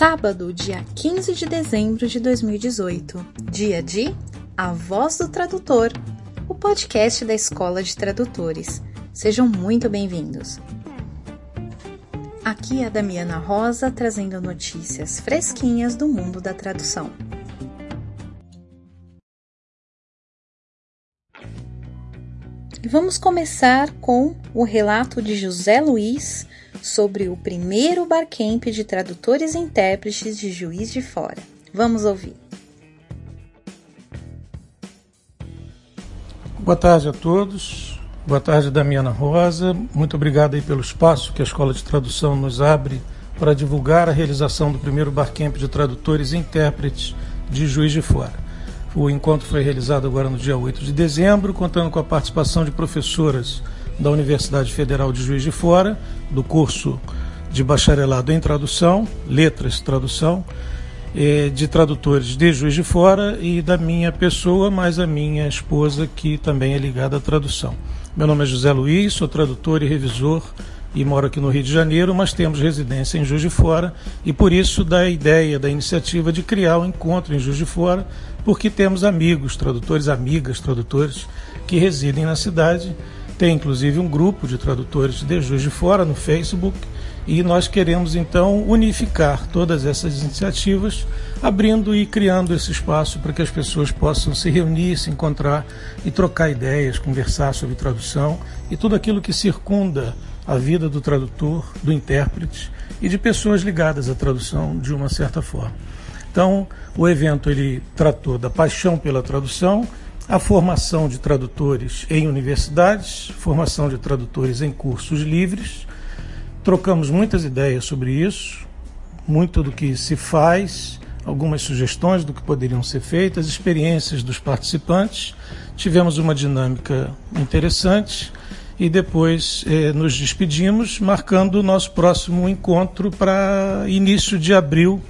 Sábado, dia 15 de dezembro de 2018, dia de A Voz do Tradutor, o podcast da Escola de Tradutores. Sejam muito bem-vindos. Aqui é a Damiana Rosa trazendo notícias fresquinhas do mundo da tradução. Vamos começar com o relato de José Luiz sobre o primeiro barcamp de tradutores e intérpretes de Juiz de Fora. Vamos ouvir. Boa tarde a todos. Boa tarde, Damiana Rosa. Muito obrigado aí pelo espaço que a Escola de Tradução nos abre para divulgar a realização do primeiro barcamp de tradutores e intérpretes de Juiz de Fora. O encontro foi realizado agora no dia 8 de dezembro, contando com a participação de professoras da Universidade Federal de Juiz de Fora, do curso de bacharelado em tradução, letras tradução, de tradutores de Juiz de Fora e da minha pessoa, mais a minha esposa, que também é ligada à tradução. Meu nome é José Luiz, sou tradutor e revisor e moro aqui no Rio de Janeiro, mas temos residência em Juiz de Fora e por isso da ideia, da iniciativa de criar um encontro em Juiz de Fora, porque temos amigos tradutores, amigas tradutores que residem na cidade tem inclusive um grupo de tradutores de Juiz de Fora no Facebook e nós queremos então unificar todas essas iniciativas, abrindo e criando esse espaço para que as pessoas possam se reunir, se encontrar e trocar ideias, conversar sobre tradução e tudo aquilo que circunda a vida do tradutor, do intérprete e de pessoas ligadas à tradução de uma certa forma. Então, o evento ele tratou da paixão pela tradução a formação de tradutores em universidades, formação de tradutores em cursos livres. Trocamos muitas ideias sobre isso, muito do que se faz, algumas sugestões do que poderiam ser feitas, experiências dos participantes. Tivemos uma dinâmica interessante e depois eh, nos despedimos, marcando o nosso próximo encontro para início de abril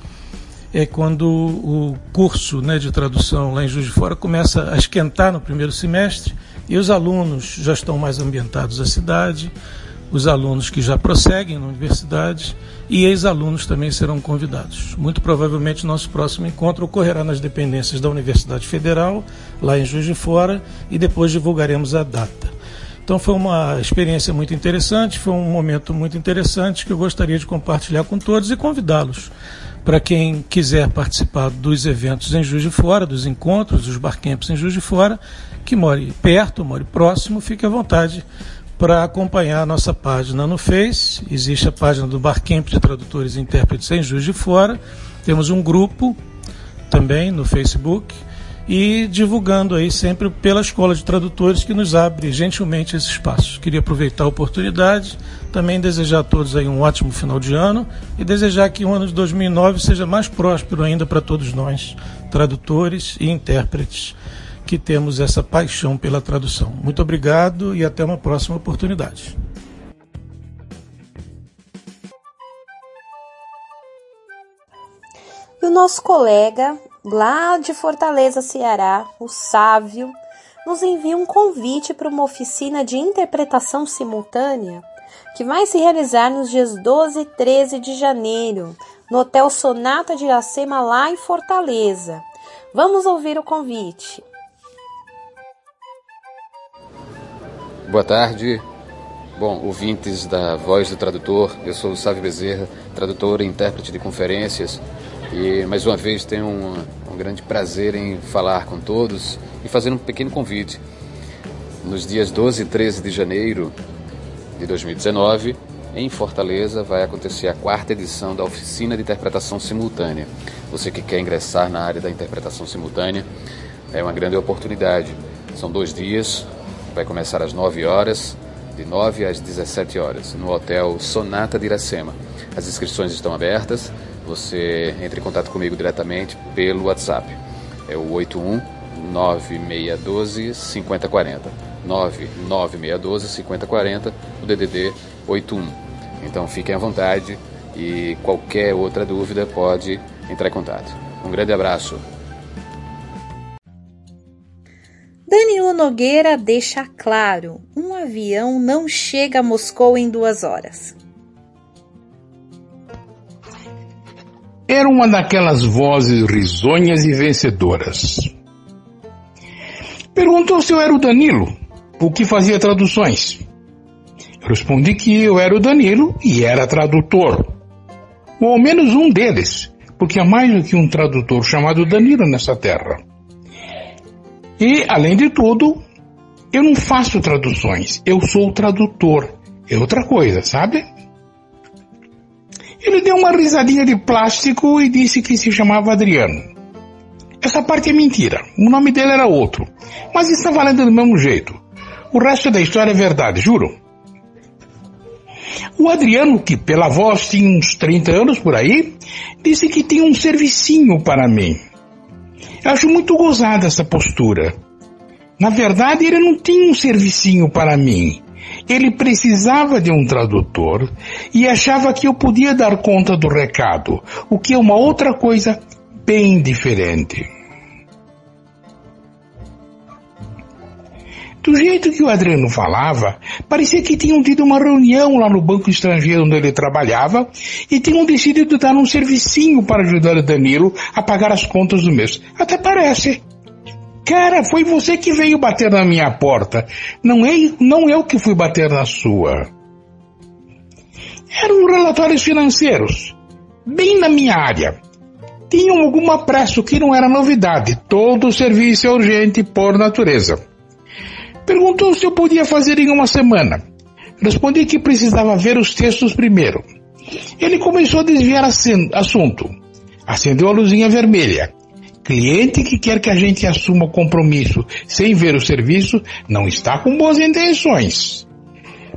é quando o curso né, de tradução lá em Juiz de Fora começa a esquentar no primeiro semestre e os alunos já estão mais ambientados à cidade, os alunos que já prosseguem na universidade e ex-alunos também serão convidados. Muito provavelmente nosso próximo encontro ocorrerá nas dependências da Universidade Federal, lá em Juiz de Fora, e depois divulgaremos a data. Então foi uma experiência muito interessante, foi um momento muito interessante que eu gostaria de compartilhar com todos e convidá-los para quem quiser participar dos eventos em Juiz de Fora, dos encontros, dos barcamps em Juiz de Fora, que more perto, more próximo, fique à vontade para acompanhar a nossa página no Face. Existe a página do Barcamp de Tradutores e Intérpretes em Juiz de Fora. Temos um grupo também no Facebook e divulgando aí sempre pela Escola de Tradutores que nos abre gentilmente esse espaço. Queria aproveitar a oportunidade, também desejar a todos aí um ótimo final de ano e desejar que o ano de 2009 seja mais próspero ainda para todos nós, tradutores e intérpretes, que temos essa paixão pela tradução. Muito obrigado e até uma próxima oportunidade. E o nosso colega lá de Fortaleza, Ceará, o Sávio, nos envia um convite para uma oficina de interpretação simultânea que vai se realizar nos dias 12 e 13 de janeiro, no Hotel Sonata de Iracema, lá em Fortaleza. Vamos ouvir o convite. Boa tarde. Bom, ouvintes da Voz do Tradutor, eu sou o Sávio Bezerra, tradutor e intérprete de conferências e mais uma vez tenho um, um grande prazer em falar com todos e fazer um pequeno convite. Nos dias 12 e 13 de janeiro de 2019, em Fortaleza, vai acontecer a quarta edição da Oficina de Interpretação Simultânea. Você que quer ingressar na área da interpretação simultânea, é uma grande oportunidade. São dois dias, vai começar às 9 horas, de 9 às 17 horas, no Hotel Sonata de Iracema. As inscrições estão abertas você entre em contato comigo diretamente pelo WhatsApp. É o 81 9612 5040. 99612 5040, o DDD 81. Então fiquem à vontade e qualquer outra dúvida pode entrar em contato. Um grande abraço. Danilo Nogueira deixa claro: um avião não chega a Moscou em duas horas. Era uma daquelas vozes risonhas e vencedoras. Perguntou se eu era o Danilo, o que fazia traduções. Respondi que eu era o Danilo e era tradutor. Ou ao menos um deles, porque há mais do que um tradutor chamado Danilo nessa terra. E, além de tudo, eu não faço traduções, eu sou tradutor. É outra coisa, sabe? Ele deu uma risadinha de plástico e disse que se chamava Adriano. Essa parte é mentira. O nome dele era outro. Mas está valendo do mesmo jeito. O resto da história é verdade, juro. O Adriano, que pela voz tinha uns 30 anos por aí, disse que tinha um servicinho para mim. Eu acho muito gozada essa postura. Na verdade, ele não tinha um servicinho para mim. Ele precisava de um tradutor e achava que eu podia dar conta do recado, o que é uma outra coisa bem diferente. Do jeito que o Adriano falava, parecia que tinham tido uma reunião lá no banco estrangeiro onde ele trabalhava e tinham decidido dar um servicinho para ajudar o Danilo a pagar as contas do mês. Até parece. Cara, foi você que veio bater na minha porta. Não é, não eu que fui bater na sua. Eram relatórios financeiros. Bem na minha área. Tinham alguma pressa, o que não era novidade. Todo serviço é urgente por natureza. Perguntou se eu podia fazer em uma semana. Respondi que precisava ver os textos primeiro. Ele começou a desviar assunto. Acendeu a luzinha vermelha. Cliente que quer que a gente assuma o compromisso sem ver o serviço não está com boas intenções.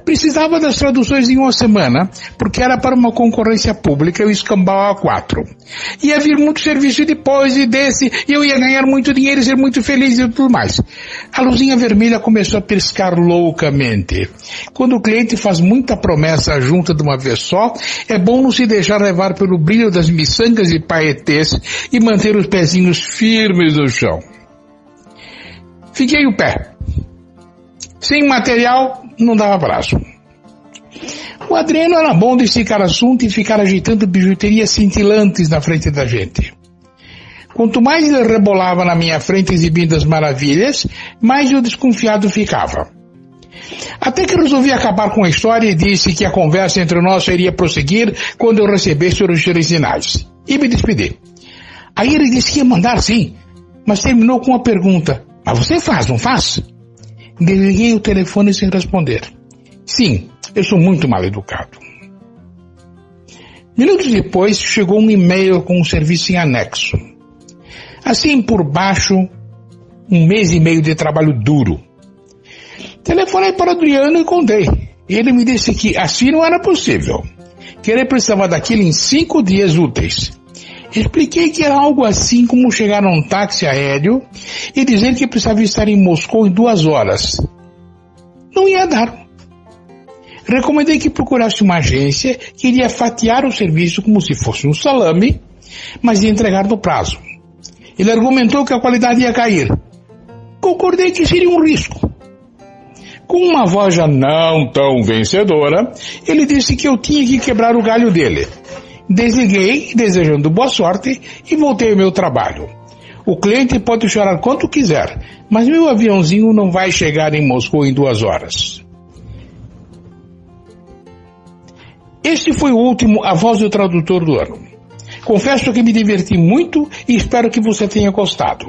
Precisava das traduções em uma semana, porque era para uma concorrência pública o escambau A4. Ia vir muito serviço depois e desse, e eu ia ganhar muito dinheiro e ser muito feliz e tudo mais. A luzinha vermelha começou a piscar loucamente. Quando o cliente faz muita promessa junta de uma vez só, é bom não se deixar levar pelo brilho das miçangas e paetês e manter os pezinhos firmes no chão. Fiquei o pé. Sem material, não dava braço. O Adriano era bom de esticar assunto e ficar agitando bijuterias cintilantes na frente da gente. Quanto mais ele rebolava na minha frente exibindo as maravilhas, mais eu desconfiado ficava. Até que resolvi acabar com a história e disse que a conversa entre nós iria prosseguir quando eu recebesse os originais. E me despedi. Aí ele disse que ia mandar sim, mas terminou com uma pergunta. Mas você faz, não faz? Desliguei o telefone sem responder. Sim, eu sou muito mal educado. Minutos depois chegou um e-mail com um serviço em anexo. Assim por baixo, um mês e meio de trabalho duro. Telefonei para Adriano e contei. Ele me disse que assim não era possível. Que ele precisava daquilo em cinco dias úteis. Expliquei que era algo assim como chegar num táxi aéreo e dizer que precisava estar em Moscou em duas horas. Não ia dar. Recomendei que procurasse uma agência que iria fatiar o serviço como se fosse um salame, mas ia entregar no prazo. Ele argumentou que a qualidade ia cair. Concordei que seria um risco. Com uma voz já não tão vencedora, ele disse que eu tinha que quebrar o galho dele. Desliguei, desejando boa sorte, e voltei ao meu trabalho. O cliente pode chorar quanto quiser, mas meu aviãozinho não vai chegar em Moscou em duas horas. Este foi o último A Voz do Tradutor do ano. Confesso que me diverti muito e espero que você tenha gostado.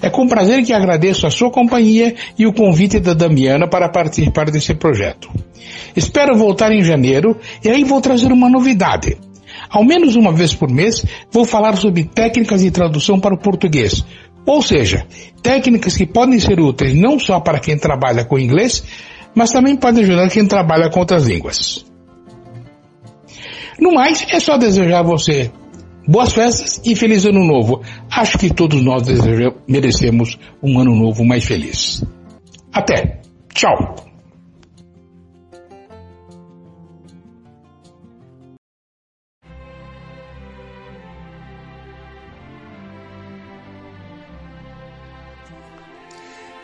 É com prazer que agradeço a sua companhia e o convite da Damiana para participar desse projeto. Espero voltar em janeiro e aí vou trazer uma novidade. Ao menos uma vez por mês, vou falar sobre técnicas de tradução para o português. Ou seja, técnicas que podem ser úteis não só para quem trabalha com inglês, mas também podem ajudar quem trabalha com outras línguas. No mais, é só desejar a você boas festas e feliz ano novo. Acho que todos nós merecemos um ano novo mais feliz. Até! Tchau!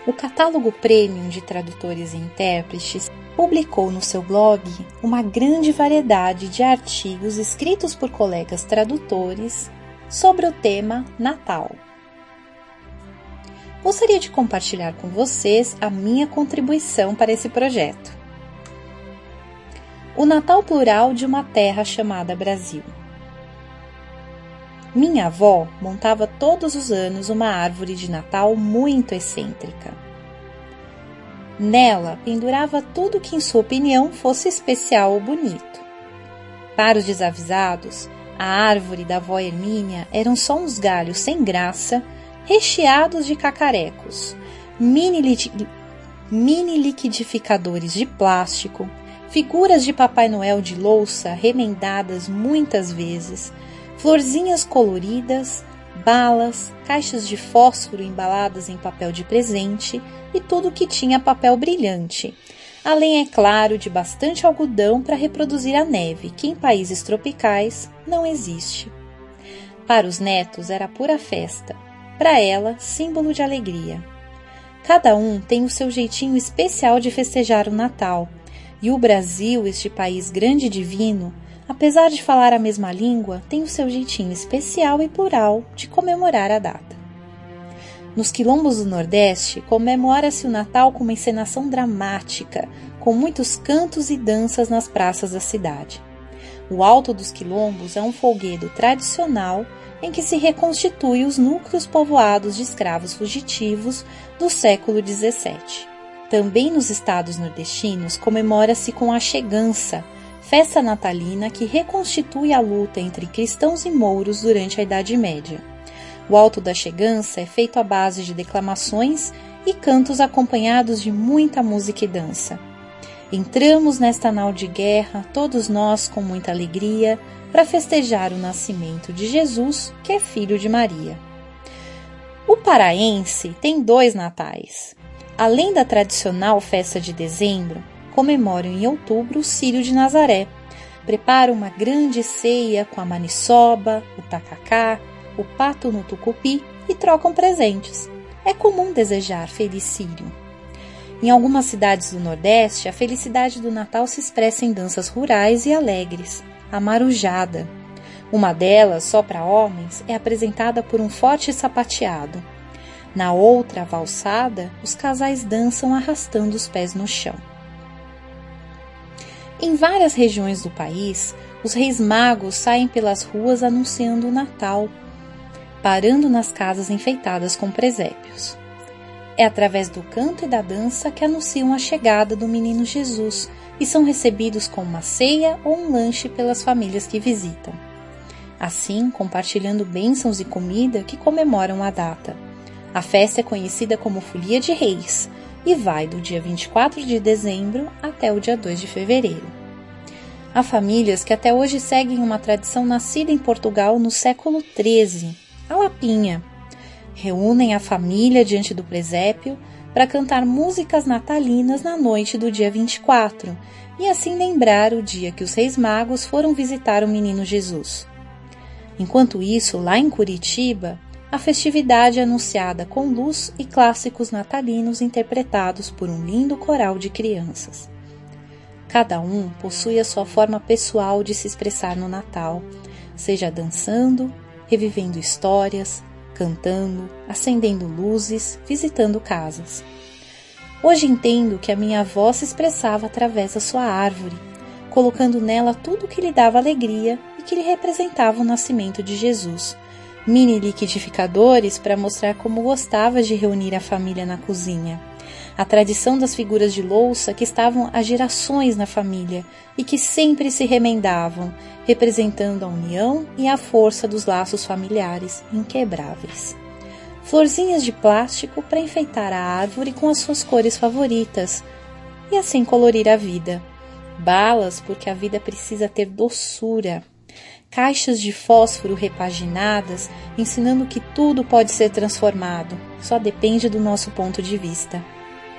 O catálogo Premium de Tradutores e Intérpretes publicou no seu blog uma grande variedade de artigos escritos por colegas tradutores sobre o tema Natal. Gostaria de compartilhar com vocês a minha contribuição para esse projeto. O Natal plural de uma terra chamada Brasil. Minha avó montava todos os anos uma árvore de Natal muito excêntrica. Nela pendurava tudo que, em sua opinião, fosse especial ou bonito. Para os desavisados, a árvore da avó Hermínia eram só uns galhos sem graça, recheados de cacarecos, mini, mini liquidificadores de plástico, figuras de Papai Noel de louça remendadas muitas vezes, florzinhas coloridas, balas, caixas de fósforo embaladas em papel de presente e tudo que tinha papel brilhante. Além, é claro, de bastante algodão para reproduzir a neve, que em países tropicais não existe. Para os netos era pura festa, para ela, símbolo de alegria. Cada um tem o seu jeitinho especial de festejar o Natal e o Brasil, este país grande e divino, apesar de falar a mesma língua, tem o seu jeitinho especial e plural de comemorar a data. Nos quilombos do Nordeste, comemora-se o Natal com uma encenação dramática, com muitos cantos e danças nas praças da cidade. O Alto dos Quilombos é um folguedo tradicional em que se reconstitui os núcleos povoados de escravos fugitivos do século XVII. Também nos estados nordestinos comemora-se com a chegança, festa natalina que reconstitui a luta entre cristãos e mouros durante a Idade Média. O Alto da Chegança é feito à base de declamações e cantos acompanhados de muita música e dança. Entramos nesta nau de guerra, todos nós com muita alegria, para festejar o nascimento de Jesus, que é filho de Maria. O paraense tem dois natais. Além da tradicional festa de dezembro, comemoram em outubro o Círio de Nazaré. Preparam uma grande ceia com a maniçoba, o tacacá, o pato no tucupi e trocam presentes. É comum desejar feliz Círio. Em algumas cidades do Nordeste, a felicidade do Natal se expressa em danças rurais e alegres, a marujada. Uma delas, só para homens, é apresentada por um forte sapateado. Na outra valsada, os casais dançam arrastando os pés no chão. Em várias regiões do país, os reis magos saem pelas ruas anunciando o Natal, parando nas casas enfeitadas com presépios. É através do canto e da dança que anunciam a chegada do menino Jesus e são recebidos com uma ceia ou um lanche pelas famílias que visitam. Assim, compartilhando bênçãos e comida que comemoram a data. A festa é conhecida como Folia de Reis e vai do dia 24 de dezembro até o dia 2 de fevereiro. Há famílias que até hoje seguem uma tradição nascida em Portugal no século XIII, a Lapinha. Reúnem a família diante do presépio para cantar músicas natalinas na noite do dia 24 e assim lembrar o dia que os reis magos foram visitar o menino Jesus. Enquanto isso, lá em Curitiba, a festividade é anunciada com luz e clássicos natalinos interpretados por um lindo coral de crianças. Cada um possui a sua forma pessoal de se expressar no Natal, seja dançando, revivendo histórias, cantando, acendendo luzes, visitando casas. Hoje entendo que a minha avó se expressava através da sua árvore, colocando nela tudo o que lhe dava alegria e que lhe representava o nascimento de Jesus, mini liquidificadores para mostrar como gostava de reunir a família na cozinha. A tradição das figuras de louça que estavam há gerações na família e que sempre se remendavam, representando a união e a força dos laços familiares inquebráveis. Florzinhas de plástico para enfeitar a árvore com as suas cores favoritas e assim colorir a vida. Balas porque a vida precisa ter doçura caixas de fósforo repaginadas, ensinando que tudo pode ser transformado, só depende do nosso ponto de vista.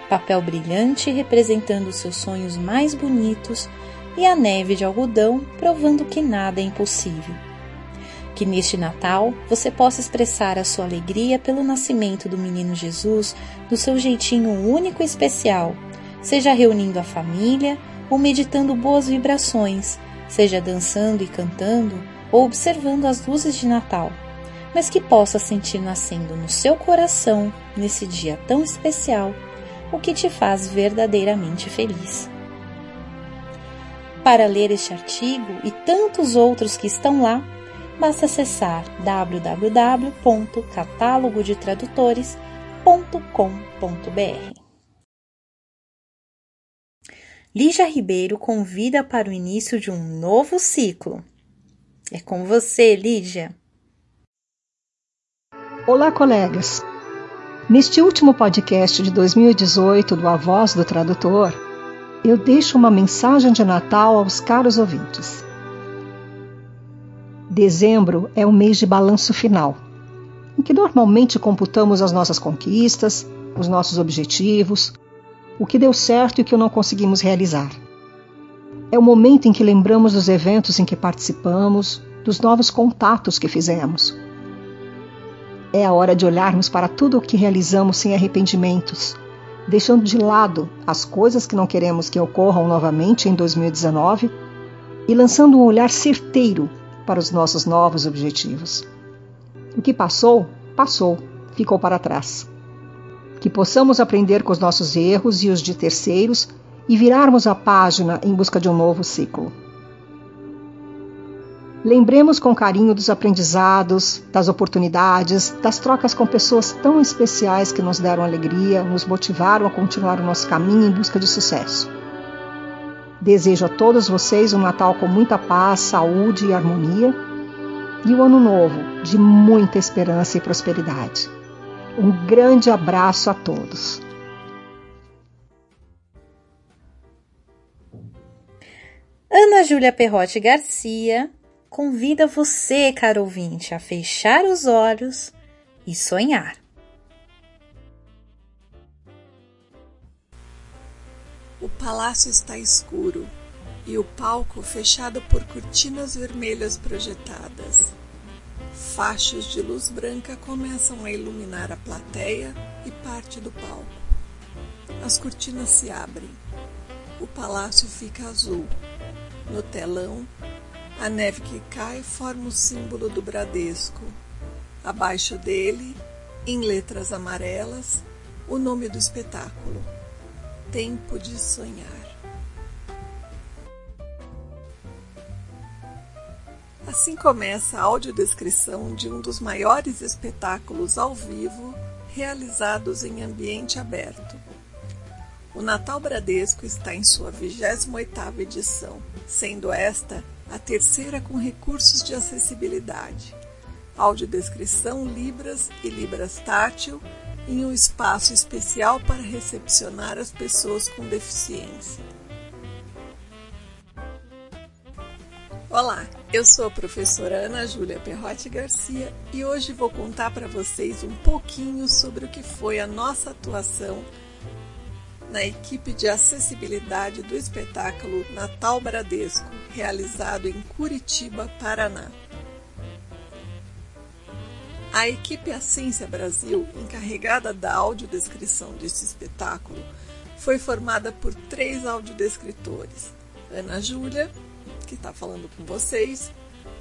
Papel brilhante representando os seus sonhos mais bonitos e a neve de algodão provando que nada é impossível. Que neste Natal você possa expressar a sua alegria pelo nascimento do menino Jesus do seu jeitinho único e especial, seja reunindo a família ou meditando boas vibrações seja dançando e cantando ou observando as luzes de Natal, mas que possa sentir nascendo no seu coração, nesse dia tão especial, o que te faz verdadeiramente feliz. Para ler este artigo e tantos outros que estão lá, basta acessar www.catalogodetradutores.com.br. Lígia Ribeiro convida para o início de um novo ciclo. É com você, Lígia. Olá, colegas. Neste último podcast de 2018 do A Voz do Tradutor, eu deixo uma mensagem de Natal aos caros ouvintes. Dezembro é o mês de balanço final, em que normalmente computamos as nossas conquistas, os nossos objetivos, o que deu certo e o que não conseguimos realizar. É o momento em que lembramos dos eventos em que participamos, dos novos contatos que fizemos. É a hora de olharmos para tudo o que realizamos sem arrependimentos, deixando de lado as coisas que não queremos que ocorram novamente em 2019 e lançando um olhar certeiro para os nossos novos objetivos. O que passou, passou, ficou para trás que possamos aprender com os nossos erros e os de terceiros e virarmos a página em busca de um novo ciclo. Lembremos com carinho dos aprendizados, das oportunidades, das trocas com pessoas tão especiais que nos deram alegria, nos motivaram a continuar o nosso caminho em busca de sucesso. Desejo a todos vocês um Natal com muita paz, saúde e harmonia e um ano novo de muita esperança e prosperidade. Um grande abraço a todos. Ana Júlia Perrotti Garcia convida você, caro ouvinte, a fechar os olhos e sonhar. O palácio está escuro e o palco fechado por cortinas vermelhas projetadas. Fachos de luz branca começam a iluminar a plateia e parte do palco. As cortinas se abrem. O palácio fica azul. No telão, a neve que cai forma o símbolo do Bradesco. Abaixo dele, em letras amarelas, o nome do espetáculo: Tempo de Sonhar. Assim começa a audiodescrição de um dos maiores espetáculos ao vivo realizados em ambiente aberto. O Natal Bradesco está em sua 28ª edição, sendo esta a terceira com recursos de acessibilidade. Audiodescrição Libras e Libras Tátil em um espaço especial para recepcionar as pessoas com deficiência. Olá, eu sou a professora Ana Júlia Perrotti Garcia e hoje vou contar para vocês um pouquinho sobre o que foi a nossa atuação na equipe de acessibilidade do espetáculo Natal Bradesco, realizado em Curitiba, Paraná. A equipe Assência Brasil, encarregada da audiodescrição deste espetáculo, foi formada por três audiodescritores: Ana Júlia, que está falando com vocês,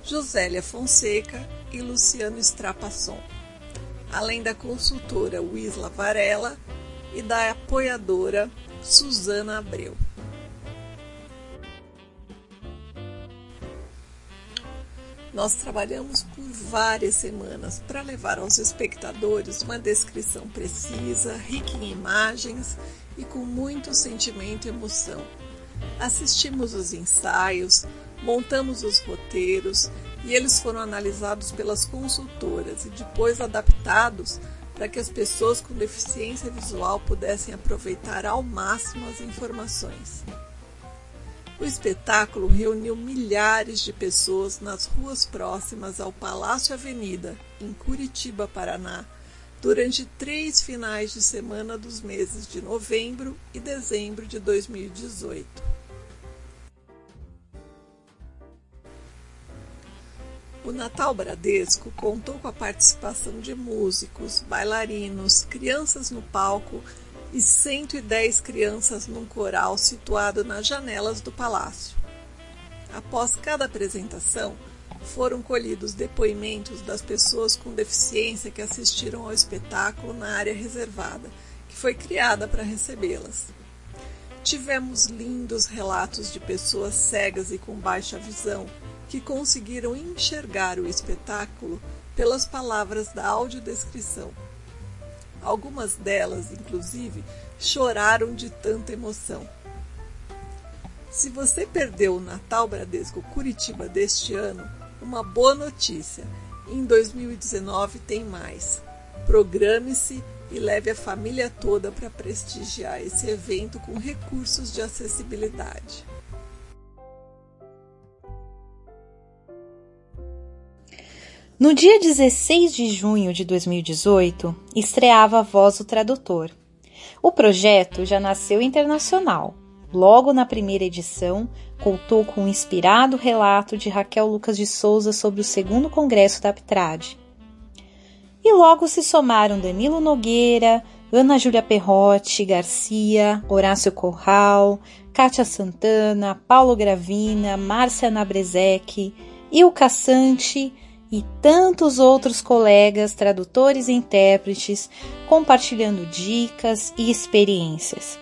Josélia Fonseca e Luciano Strapasson, além da consultora Wisla Varela e da apoiadora Suzana Abreu. Nós trabalhamos por várias semanas para levar aos espectadores uma descrição precisa, rica em imagens e com muito sentimento e emoção Assistimos os ensaios, montamos os roteiros e eles foram analisados pelas consultoras e depois adaptados para que as pessoas com deficiência visual pudessem aproveitar ao máximo as informações. O espetáculo reuniu milhares de pessoas nas ruas próximas ao Palácio Avenida, em Curitiba, Paraná, durante três finais de semana dos meses de novembro e dezembro de 2018. O Natal Bradesco contou com a participação de músicos, bailarinos, crianças no palco e 110 crianças num coral situado nas janelas do palácio. Após cada apresentação, foram colhidos depoimentos das pessoas com deficiência que assistiram ao espetáculo na área reservada, que foi criada para recebê-las. Tivemos lindos relatos de pessoas cegas e com baixa visão que conseguiram enxergar o espetáculo pelas palavras da audiodescrição. Algumas delas, inclusive, choraram de tanta emoção. Se você perdeu o Natal Bradesco Curitiba deste ano, uma boa notícia: em 2019 tem mais. Programe-se e leve a família toda para prestigiar esse evento com recursos de acessibilidade. No dia 16 de junho de 2018, estreava a Voz do Tradutor. O projeto já nasceu internacional. Logo na primeira edição, contou com um inspirado relato de Raquel Lucas de Souza sobre o segundo congresso da Aptrad. E logo se somaram Danilo Nogueira, Ana Júlia Perrotti Garcia, Horácio Corral, Kátia Santana, Paulo Gravina, Márcia Nabrezek, Ilka Sante e tantos outros colegas tradutores e intérpretes compartilhando dicas e experiências.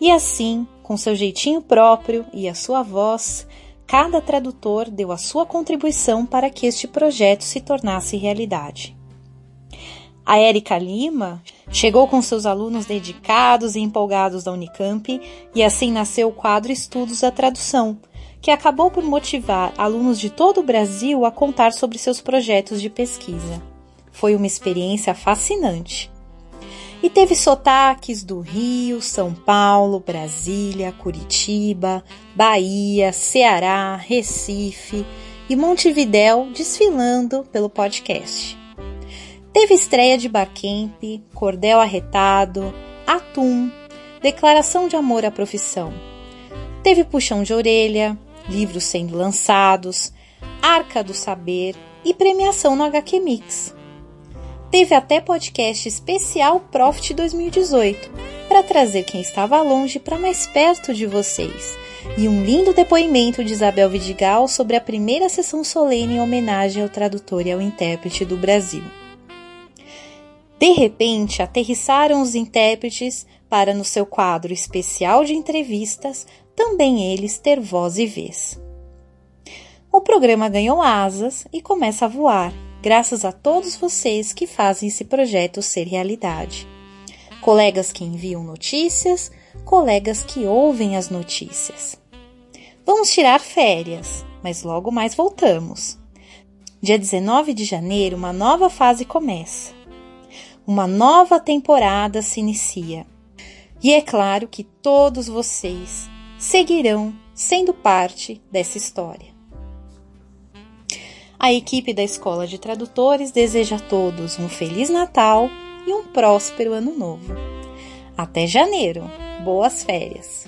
E assim, com seu jeitinho próprio e a sua voz, cada tradutor deu a sua contribuição para que este projeto se tornasse realidade. A Érica Lima chegou com seus alunos dedicados e empolgados da Unicamp e assim nasceu o quadro Estudos da Tradução, que acabou por motivar alunos de todo o Brasil a contar sobre seus projetos de pesquisa. Foi uma experiência fascinante. E teve sotaques do Rio, São Paulo, Brasília, Curitiba, Bahia, Ceará, Recife e Montevidéu desfilando pelo podcast. Teve estreia de Barcamp, Cordel Arretado, Atum, Declaração de Amor à Profissão. Teve puxão de orelha, livros sendo lançados, Arca do Saber e premiação no HQ Mix. Teve até podcast especial Profit 2018 para trazer quem estava longe para mais perto de vocês e um lindo depoimento de Isabel Vidigal sobre a primeira sessão solene em homenagem ao tradutor e ao intérprete do Brasil. De repente, aterrissaram os intérpretes para, no seu quadro especial de entrevistas, também eles ter voz e vez. O programa ganhou asas e começa a voar, graças a todos vocês que fazem esse projeto ser realidade. Colegas que enviam notícias, colegas que ouvem as notícias. Vamos tirar férias, mas logo mais voltamos. Dia 19 de janeiro, uma nova fase começa. Uma nova temporada se inicia. E é claro que todos vocês seguirão sendo parte dessa história. A equipe da Escola de Tradutores deseja a todos um Feliz Natal e um próspero Ano Novo. Até janeiro! Boas férias!